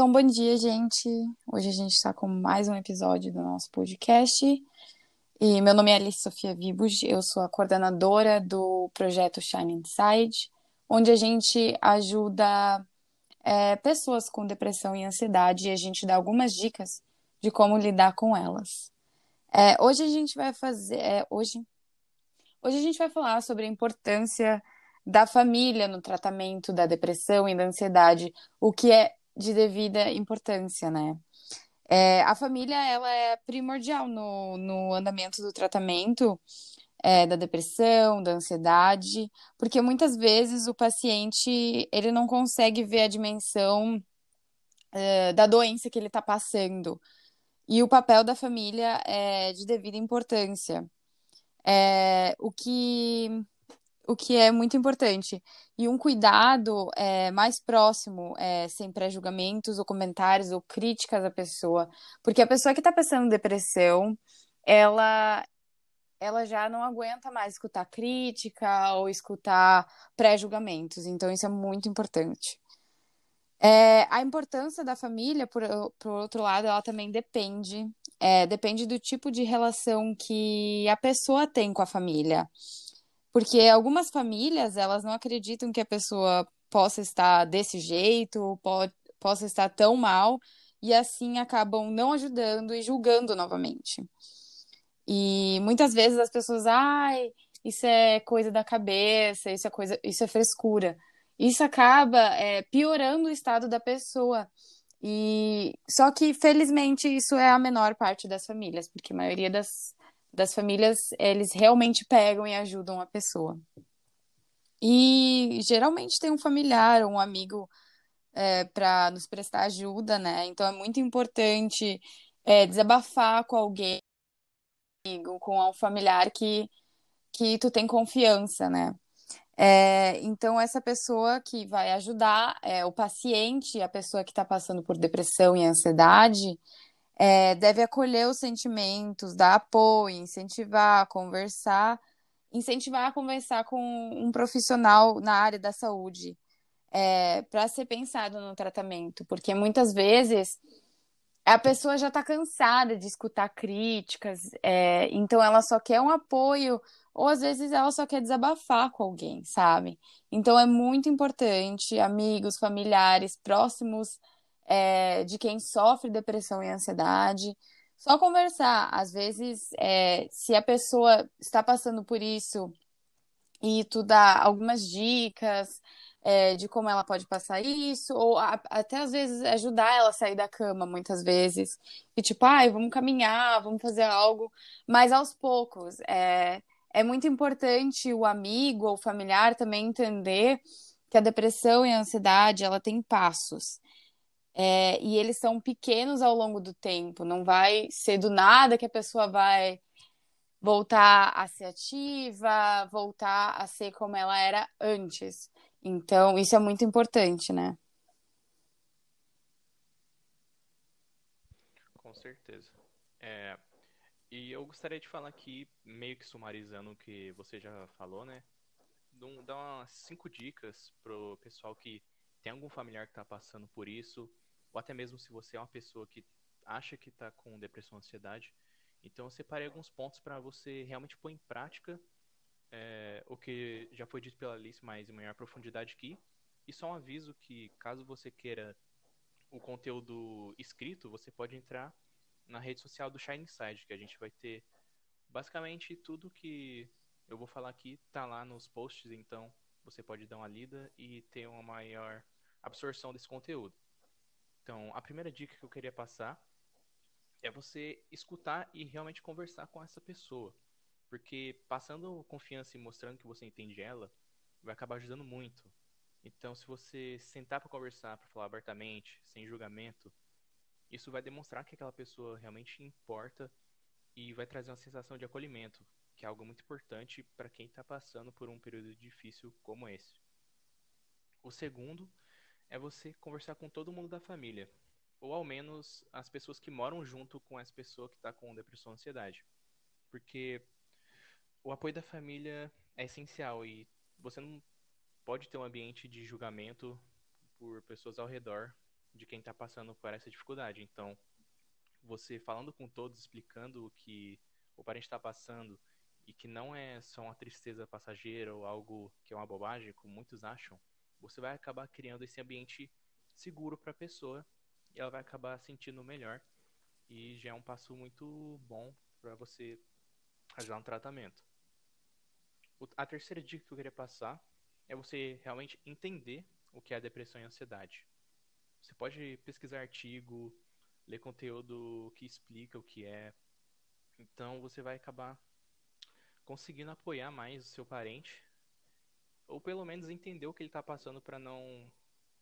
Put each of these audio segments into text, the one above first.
Então, bom dia, gente. Hoje a gente está com mais um episódio do nosso podcast. E meu nome é Alice Sofia Vibus, eu sou a coordenadora do projeto Shine Inside, onde a gente ajuda é, pessoas com depressão e ansiedade e a gente dá algumas dicas de como lidar com elas. É, hoje a gente vai fazer. É, hoje, hoje a gente vai falar sobre a importância da família no tratamento da depressão e da ansiedade, o que é de devida importância, né? É, a família ela é primordial no, no andamento do tratamento é, da depressão, da ansiedade, porque muitas vezes o paciente ele não consegue ver a dimensão é, da doença que ele está passando. E o papel da família é de devida importância. É, o que o que é muito importante. E um cuidado é, mais próximo, é, sem pré-julgamentos ou comentários ou críticas à pessoa. Porque a pessoa que está passando depressão, ela, ela já não aguenta mais escutar crítica ou escutar pré-julgamentos. Então, isso é muito importante. É, a importância da família, por, por outro lado, ela também depende. É, depende do tipo de relação que a pessoa tem com a família. Porque algumas famílias, elas não acreditam que a pessoa possa estar desse jeito, pode, possa estar tão mal, e assim acabam não ajudando e julgando novamente. E muitas vezes as pessoas, ai, isso é coisa da cabeça, isso é coisa, isso é frescura. Isso acaba é, piorando o estado da pessoa. E só que felizmente isso é a menor parte das famílias, porque a maioria das, das famílias, eles realmente pegam e ajudam a pessoa. E geralmente tem um familiar ou um amigo é, para nos prestar ajuda, né? Então é muito importante é, desabafar com alguém, com um familiar que, que tu tem confiança, né? É, então, essa pessoa que vai ajudar é, o paciente, a pessoa que está passando por depressão e ansiedade, é, deve acolher os sentimentos, dar apoio, incentivar, conversar, incentivar a conversar com um profissional na área da saúde, é, para ser pensado no tratamento, porque muitas vezes a pessoa já está cansada de escutar críticas, é, então ela só quer um apoio, ou às vezes ela só quer desabafar com alguém, sabe? Então é muito importante, amigos, familiares, próximos é, de quem sofre depressão e ansiedade. Só conversar. Às vezes, é, se a pessoa está passando por isso e tu dá algumas dicas é, de como ela pode passar isso, ou a, até às vezes ajudar ela a sair da cama, muitas vezes. E tipo, ai, vamos caminhar, vamos fazer algo, mas aos poucos. É, é muito importante o amigo ou familiar também entender que a depressão e a ansiedade, ela tem passos. É, e eles são pequenos ao longo do tempo, não vai ser do nada que a pessoa vai voltar a ser ativa, voltar a ser como ela era antes. Então, isso é muito importante, né? Com certeza. É, e eu gostaria de falar aqui, meio que sumarizando o que você já falou, né? Dar umas cinco dicas pro pessoal que tem algum familiar que está passando por isso, ou até mesmo se você é uma pessoa que acha que está com depressão ou ansiedade. Então, eu separei alguns pontos para você realmente pôr em prática é, o que já foi dito pela Alice, mas em maior profundidade aqui. E só um aviso que, caso você queira o conteúdo escrito, você pode entrar na rede social do Shine Inside, que a gente vai ter basicamente tudo que eu vou falar aqui tá lá nos posts, então você pode dar uma lida e ter uma maior absorção desse conteúdo. Então, a primeira dica que eu queria passar é você escutar e realmente conversar com essa pessoa. Porque passando confiança e mostrando que você entende ela, vai acabar ajudando muito. Então, se você sentar para conversar, para falar abertamente, sem julgamento, isso vai demonstrar que aquela pessoa realmente importa e vai trazer uma sensação de acolhimento, que é algo muito importante para quem está passando por um período difícil como esse. O segundo é você conversar com todo mundo da família, ou ao menos as pessoas que moram junto com essa pessoa que está com depressão ou ansiedade. Porque o apoio da família é essencial e você não pode ter um ambiente de julgamento por pessoas ao redor de quem está passando por essa dificuldade. Então, você falando com todos, explicando o que o parente está passando e que não é só uma tristeza passageira ou algo que é uma bobagem, como muitos acham, você vai acabar criando esse ambiente seguro para a pessoa e ela vai acabar sentindo melhor e já é um passo muito bom para você ajudar no tratamento. A terceira dica que eu queria passar é você realmente entender o que é depressão e ansiedade. Você pode pesquisar artigo, ler conteúdo que explica o que é. Então você vai acabar conseguindo apoiar mais o seu parente, ou pelo menos entender o que ele está passando para não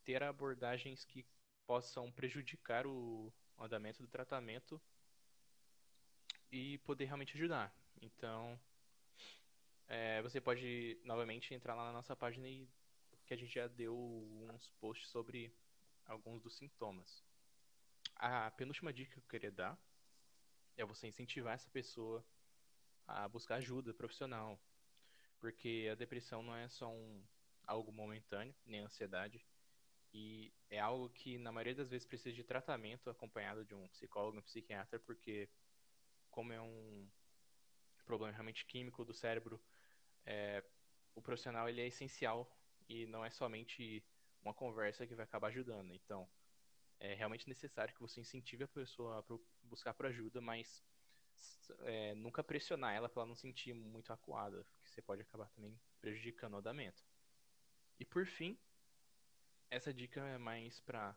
ter abordagens que possam prejudicar o andamento do tratamento e poder realmente ajudar. Então, é, você pode novamente entrar lá na nossa página e que a gente já deu uns posts sobre alguns dos sintomas. A penúltima dica que eu queria dar é você incentivar essa pessoa a buscar ajuda profissional, porque a depressão não é só um algo momentâneo, nem ansiedade, e é algo que na maioria das vezes precisa de tratamento acompanhado de um psicólogo, um psiquiatra, porque como é um problema realmente químico do cérebro, é, o profissional ele é essencial e não é somente uma conversa que vai acabar ajudando. Então, é realmente necessário que você incentive a pessoa a buscar por ajuda, mas é, nunca pressionar ela para ela não sentir muito acuada, porque você pode acabar também prejudicando o andamento. E por fim, essa dica é mais para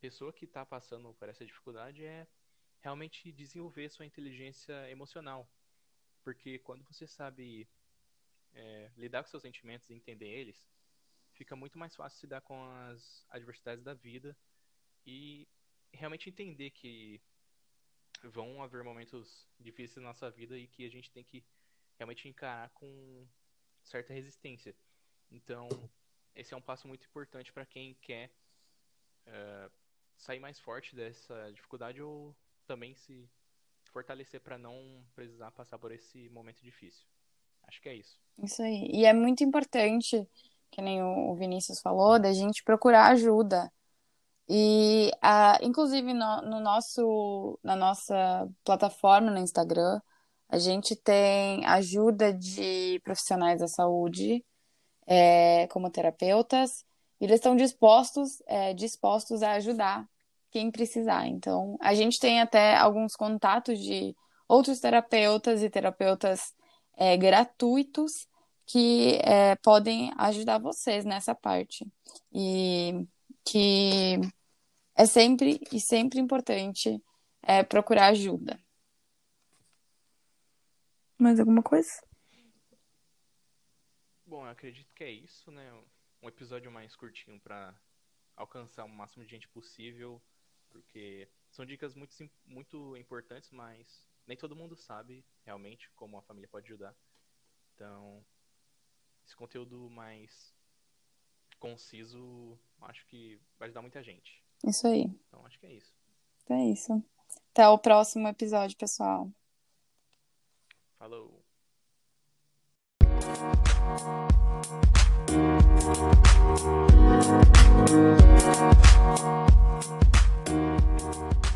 pessoa que está passando por essa dificuldade é realmente desenvolver sua inteligência emocional, porque quando você sabe é, lidar com seus sentimentos e entender eles, fica muito mais fácil lidar com as adversidades da vida e realmente entender que vão haver momentos difíceis na nossa vida e que a gente tem que realmente encarar com certa resistência. Então, esse é um passo muito importante para quem quer uh, sair mais forte dessa dificuldade ou também se fortalecer para não precisar passar por esse momento difícil. Acho que é isso. Isso aí. E é muito importante, que nem o Vinícius falou, da gente procurar ajuda. E, inclusive, no, no nosso, na nossa plataforma no Instagram, a gente tem ajuda de profissionais da saúde, é, como terapeutas, e eles estão dispostos, é, dispostos a ajudar quem precisar. Então, a gente tem até alguns contatos de outros terapeutas e terapeutas é, gratuitos que é, podem ajudar vocês nessa parte. E que é sempre e sempre importante é, procurar ajuda. Mais alguma coisa? Bom, eu acredito que é isso, né? Um episódio mais curtinho para alcançar o máximo de gente possível, porque são dicas muito, muito importantes, mas nem todo mundo sabe realmente como a família pode ajudar. Então, esse conteúdo mais conciso, acho que vai ajudar muita gente. Isso aí. Então, acho que é isso. É isso. Até o próximo episódio, pessoal. Falou. Thank you.